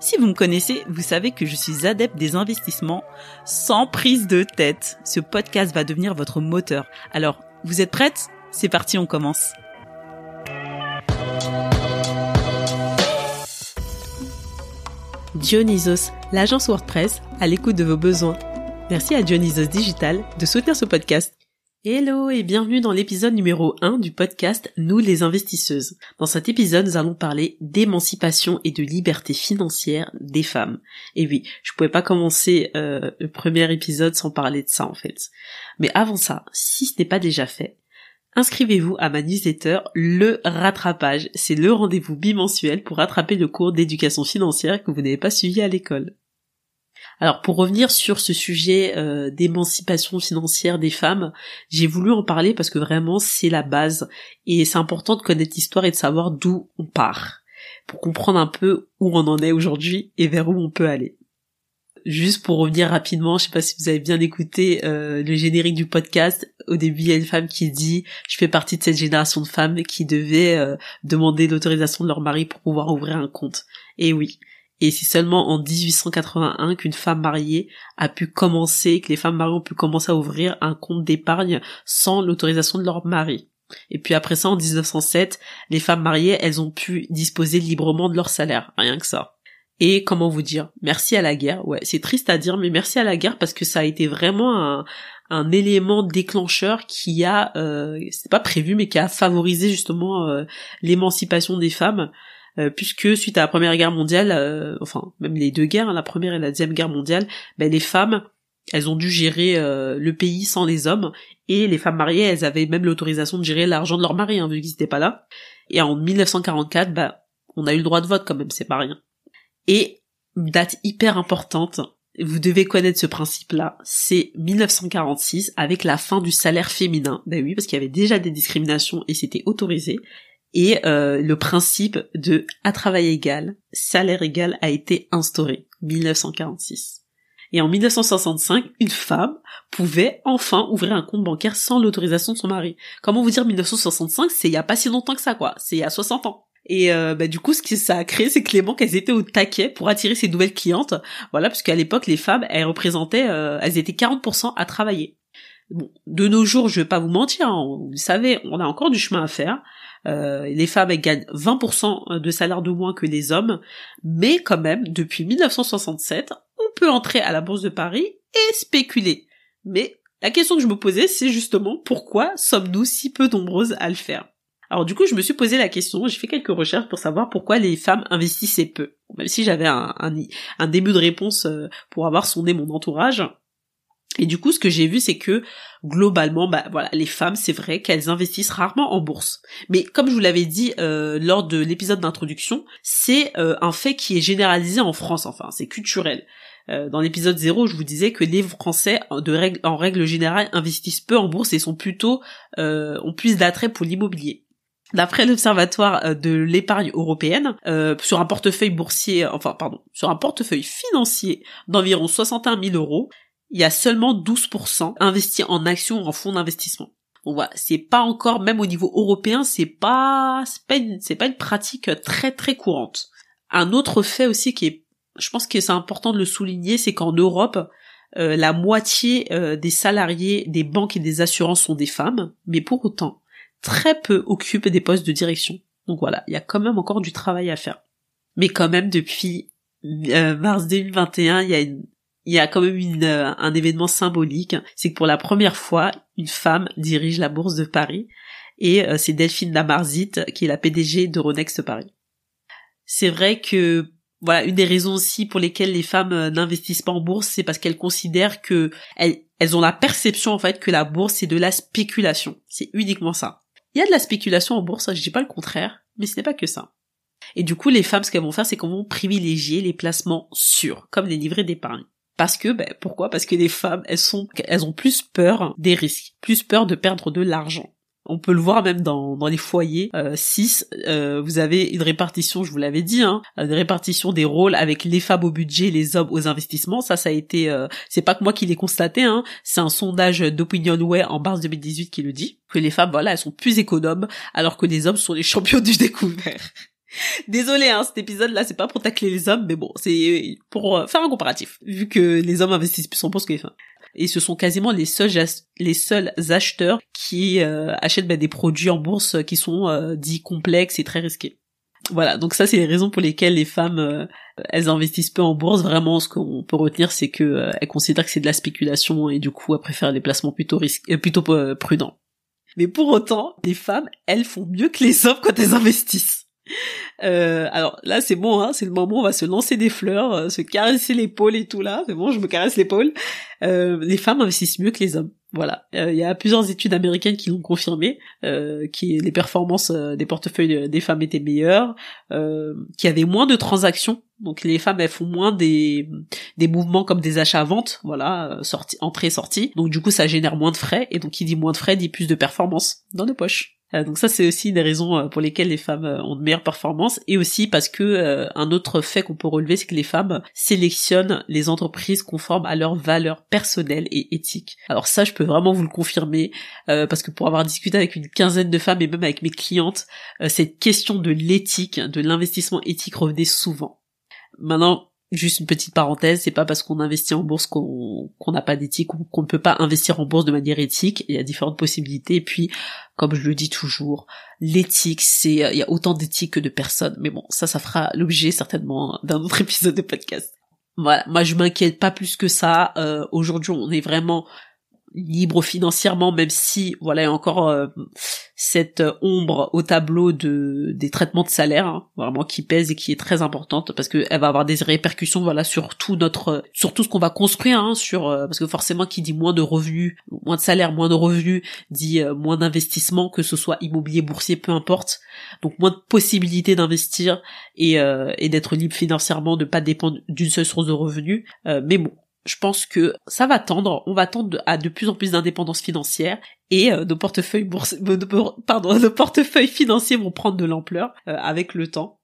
Si vous me connaissez, vous savez que je suis adepte des investissements sans prise de tête. Ce podcast va devenir votre moteur. Alors, vous êtes prête? C'est parti, on commence. Dionysos, l'agence WordPress, à l'écoute de vos besoins. Merci à Dionysos Digital de soutenir ce podcast. Hello et bienvenue dans l'épisode numéro 1 du podcast Nous les investisseuses. Dans cet épisode, nous allons parler d'émancipation et de liberté financière des femmes. Et oui, je pouvais pas commencer euh, le premier épisode sans parler de ça en fait. Mais avant ça, si ce n'est pas déjà fait, inscrivez-vous à ma newsletter Le Rattrapage. C'est le rendez-vous bimensuel pour rattraper le cours d'éducation financière que vous n'avez pas suivi à l'école. Alors pour revenir sur ce sujet euh, d'émancipation financière des femmes, j'ai voulu en parler parce que vraiment c'est la base et c'est important de connaître l'histoire et de savoir d'où on part pour comprendre un peu où on en est aujourd'hui et vers où on peut aller. Juste pour revenir rapidement, je sais pas si vous avez bien écouté euh, le générique du podcast. Au début, il y a une femme qui dit je fais partie de cette génération de femmes qui devaient euh, demander l'autorisation de leur mari pour pouvoir ouvrir un compte. Et oui, et c'est seulement en 1881 qu'une femme mariée a pu commencer, que les femmes mariées ont pu commencer à ouvrir un compte d'épargne sans l'autorisation de leur mari. Et puis après ça, en 1907, les femmes mariées, elles ont pu disposer librement de leur salaire, rien que ça. Et comment vous dire, merci à la guerre. Ouais, c'est triste à dire, mais merci à la guerre parce que ça a été vraiment un, un élément déclencheur qui a, euh, c'est pas prévu, mais qui a favorisé justement euh, l'émancipation des femmes. Euh, puisque suite à la Première Guerre mondiale, euh, enfin même les deux guerres, hein, la Première et la Deuxième Guerre mondiale, ben, les femmes, elles ont dû gérer euh, le pays sans les hommes, et les femmes mariées, elles avaient même l'autorisation de gérer l'argent de leur mari, hein, vu qu'ils n'étaient pas là. Et en 1944, ben, on a eu le droit de vote quand même, c'est pas rien. Et date hyper importante, vous devez connaître ce principe-là, c'est 1946 avec la fin du salaire féminin. Ben oui, parce qu'il y avait déjà des discriminations et c'était autorisé et euh, le principe de à travail égal, salaire égal a été instauré 1946. Et en 1965, une femme pouvait enfin ouvrir un compte bancaire sans l'autorisation de son mari. Comment vous dire 1965 C'est il y a pas si longtemps que ça, quoi. C'est il y a 60 ans. Et euh, bah, du coup, ce que ça a créé, c'est que les banques, elles étaient au taquet pour attirer ces nouvelles clientes. Voilà, parce qu'à l'époque, les femmes, elles représentaient, euh, elles étaient 40% à travailler. Bon, de nos jours, je vais pas vous mentir, hein, vous savez, on a encore du chemin à faire. Euh, les femmes elles gagnent 20% de salaire de moins que les hommes, mais quand même, depuis 1967, on peut entrer à la bourse de Paris et spéculer. Mais la question que je me posais, c'est justement pourquoi sommes-nous si peu nombreuses à le faire? Alors du coup, je me suis posé la question, j'ai fait quelques recherches pour savoir pourquoi les femmes investissaient peu. Même si j'avais un, un, début de réponse euh, pour avoir sondé mon entourage, et du coup, ce que j'ai vu, c'est que globalement, bah voilà, les femmes, c'est vrai qu'elles investissent rarement en bourse. Mais comme je vous l'avais dit euh, lors de l'épisode d'introduction, c'est euh, un fait qui est généralisé en France. Enfin, c'est culturel. Euh, dans l'épisode 0, je vous disais que les Français, en règle générale, investissent peu en bourse et sont plutôt ont plus d'attrait pour l'immobilier. D'après l'Observatoire de l'épargne européenne, sur un portefeuille boursier, enfin pardon, sur un portefeuille financier d'environ 61 000 euros, il y a seulement 12% investis en actions ou en fonds d'investissement. Donc voilà, c'est pas encore, même au niveau européen, c'est pas, c'est pas une, c'est pas une pratique très très courante. Un autre fait aussi qui est, je pense que c'est important de le souligner, c'est qu'en Europe, euh, la moitié euh, des salariés des banques et des assurances sont des femmes, mais pour autant, très peu occupent des postes de direction. Donc voilà, il y a quand même encore du travail à faire. Mais quand même, depuis euh, mars 2021, il y a une il y a quand même euh, un événement symbolique, c'est que pour la première fois, une femme dirige la bourse de Paris. et c'est Delphine Lamarzit qui est la PDG de Ronext Paris. C'est vrai que voilà, une des raisons aussi pour lesquelles les femmes euh, n'investissent pas en bourse, c'est parce qu'elles considèrent que elles, elles ont la perception en fait que la bourse c'est de la spéculation. C'est uniquement ça. Il y a de la spéculation en bourse, je dis pas le contraire, mais ce n'est pas que ça. Et du coup, les femmes, ce qu'elles vont faire, c'est qu'elles vont privilégier les placements sûrs, comme les livrets d'épargne. Parce que, ben, pourquoi? Parce que les femmes, elles sont, elles ont plus peur des risques, plus peur de perdre de l'argent. On peut le voir même dans, les foyers. 6, euh, euh, vous avez une répartition, je vous l'avais dit, hein, une répartition des rôles avec les femmes au budget, les hommes aux investissements. Ça, ça a été, euh, c'est pas que moi qui l'ai constaté, hein, c'est un sondage d'OpinionWay en mars 2018 qui le dit que les femmes, voilà, elles sont plus économes, alors que les hommes sont les champions du découvert. Désolé, hein, cet épisode-là, c'est pas pour tacler les hommes, mais bon, c'est pour faire un comparatif, vu que les hommes investissent plus en bourse que les femmes et ce sont quasiment les seuls les seuls acheteurs qui euh, achètent bah, des produits en bourse qui sont euh, dits complexes et très risqués. Voilà, donc ça c'est les raisons pour lesquelles les femmes euh, elles investissent peu en bourse. Vraiment, ce qu'on peut retenir, c'est que elles considèrent que c'est de la spéculation et du coup elles préfèrent des placements plutôt risqués, plutôt prudents. Mais pour autant, les femmes, elles font mieux que les hommes quand elles investissent. Euh, alors là, c'est bon, hein, c'est le moment où on va se lancer des fleurs, euh, se caresser l'épaule et tout là. C'est bon, je me caresse l'épaule. Euh, les femmes investissent mieux que les hommes. Voilà, il y a plusieurs études américaines qui l'ont confirmé, qui les performances des portefeuilles des femmes étaient meilleures, qu'il y avait moins de transactions. Donc les femmes elles font moins des des mouvements comme des achats-ventes, voilà, sortie, entrée sortie. Donc du coup ça génère moins de frais et donc qui dit moins de frais dit plus de performance dans nos poches. Euh, donc ça c'est aussi des raisons euh, pour lesquelles les femmes euh, ont de meilleures performances et aussi parce que un autre fait qu'on peut relever c'est que les femmes sélectionnent les entreprises conformes à leurs valeurs personnelles et éthiques. Alors ça je peux vraiment vous le confirmer parce que pour avoir discuté avec une quinzaine de femmes et même avec mes clientes, cette question de l'éthique, de l'investissement éthique revenait souvent. Maintenant, Juste une petite parenthèse, c'est pas parce qu'on investit en bourse qu'on n'a pas d'éthique ou qu'on ne peut pas investir en bourse de manière éthique. Il y a différentes possibilités. Et puis, comme je le dis toujours, l'éthique, c'est il y a autant d'éthique que de personnes. Mais bon, ça, ça fera l'objet certainement d'un autre épisode de podcast. Voilà, moi je m'inquiète pas plus que ça. Euh, Aujourd'hui, on est vraiment libre financièrement, même si voilà il y a encore euh, cette ombre au tableau de des traitements de salaire hein, vraiment qui pèse et qui est très importante parce que elle va avoir des répercussions voilà sur tout notre sur tout ce qu'on va construire hein, sur euh, parce que forcément qui dit moins de revenus, moins de salaire, moins de revenus dit euh, moins d'investissement que ce soit immobilier, boursier, peu importe. Donc moins de possibilités d'investir et, et d'être libre financièrement, de pas dépendre d'une seule source de revenus. mais bon, je pense que ça va tendre, on va tendre à de plus en plus d'indépendance financière et euh, nos portefeuilles bourse, pardon, nos portefeuilles financiers vont prendre de l'ampleur euh, avec le temps.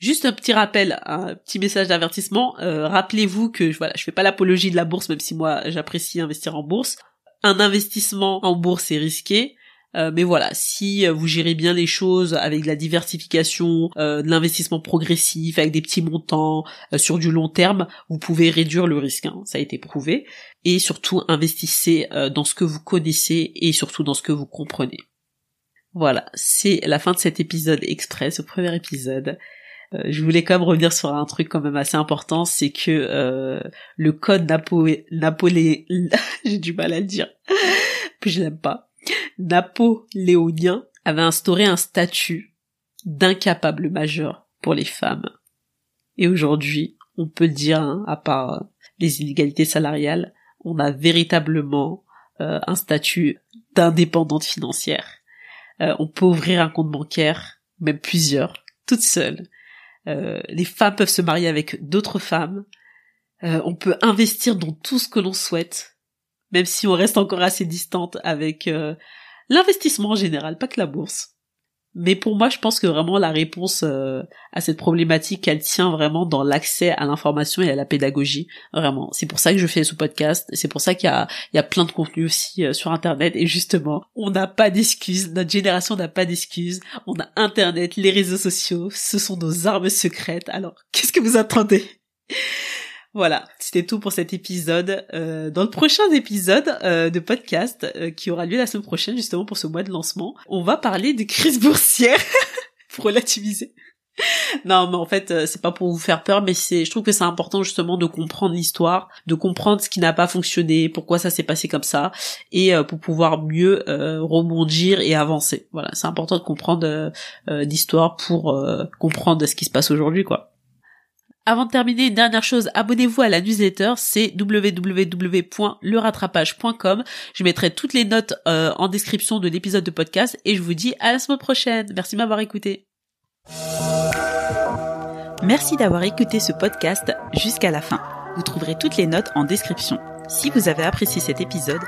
Juste un petit rappel, un petit message d'avertissement. Euh, rappelez-vous que voilà, je fais pas l'apologie de la bourse, même si moi j'apprécie investir en bourse. Un investissement en bourse est risqué. Euh, mais voilà, si euh, vous gérez bien les choses avec de la diversification, euh, de l'investissement progressif, avec des petits montants sur du long terme, vous pouvez réduire le risque. Hein, ça a été prouvé. Et surtout, investissez dans ce que vous connaissez et surtout dans ce que vous comprenez. Voilà, c'est la fin de cet épisode express, ce premier épisode. je voulais quand même revenir sur un truc quand même assez important, c'est que le code Napo Napolé... j'ai du mal à le dire, je l'aime pas napoléonien avait instauré un statut d'incapable majeur pour les femmes. Et aujourd'hui, on peut dire, hein, à part les inégalités salariales, on a véritablement euh, un statut d'indépendante financière. Euh, on peut ouvrir un compte bancaire, même plusieurs, toutes seules. Euh, les femmes peuvent se marier avec d'autres femmes. on peut investir dans tout ce que l'on souhaite, même si on reste encore assez distante avec l'investissement en général, pas que la bourse. Mais pour moi, je pense que vraiment la réponse euh, à cette problématique, elle tient vraiment dans l'accès à l'information et à la pédagogie. Vraiment, c'est pour ça que je fais ce podcast. C'est pour ça qu'il y a, plein de contenu aussi euh, sur Internet. Et justement, on n'a pas d'excuses. Notre génération n'a pas d'excuses. On a Internet, les réseaux sociaux. Ce sont nos armes secrètes. Alors, qu'est-ce que vous attendez? Voilà, c'était tout pour cet épisode. Euh, dans le prochain épisode euh, de podcast euh, qui aura lieu la semaine prochaine, justement pour ce mois de lancement, on va parler des crises boursières pour relativiser. non, mais en fait, euh, c'est pas pour vous faire peur, mais c'est, je trouve que c'est important justement de comprendre l'histoire, de comprendre ce qui n'a pas fonctionné, pourquoi ça s'est passé comme ça, et euh, pour pouvoir mieux euh, rebondir et avancer. Voilà, c'est important de comprendre l'histoire pour comprendre ce qui se passe aujourd'hui, quoi. Avant de terminer, une dernière chose, abonnez-vous à la newsletter, c'est www.lerattrapage.com. Je mettrai toutes les notes en description de l'épisode de podcast et je vous dis à la semaine prochaine. Merci de m'avoir écouté. Merci d'avoir écouté ce podcast jusqu'à la fin. Vous trouverez toutes les notes en description. Si vous avez apprécié cet épisode,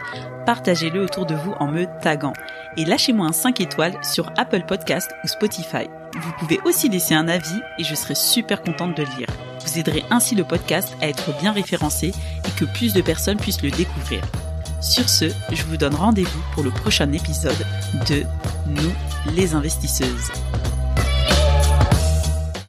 partagez-le autour de vous en me taguant et lâchez-moi un 5 étoiles sur Apple Podcast ou Spotify. Vous pouvez aussi laisser un avis et je serai super contente de le lire. Vous aiderez ainsi le podcast à être bien référencé et que plus de personnes puissent le découvrir. Sur ce, je vous donne rendez-vous pour le prochain épisode de Nous les investisseuses.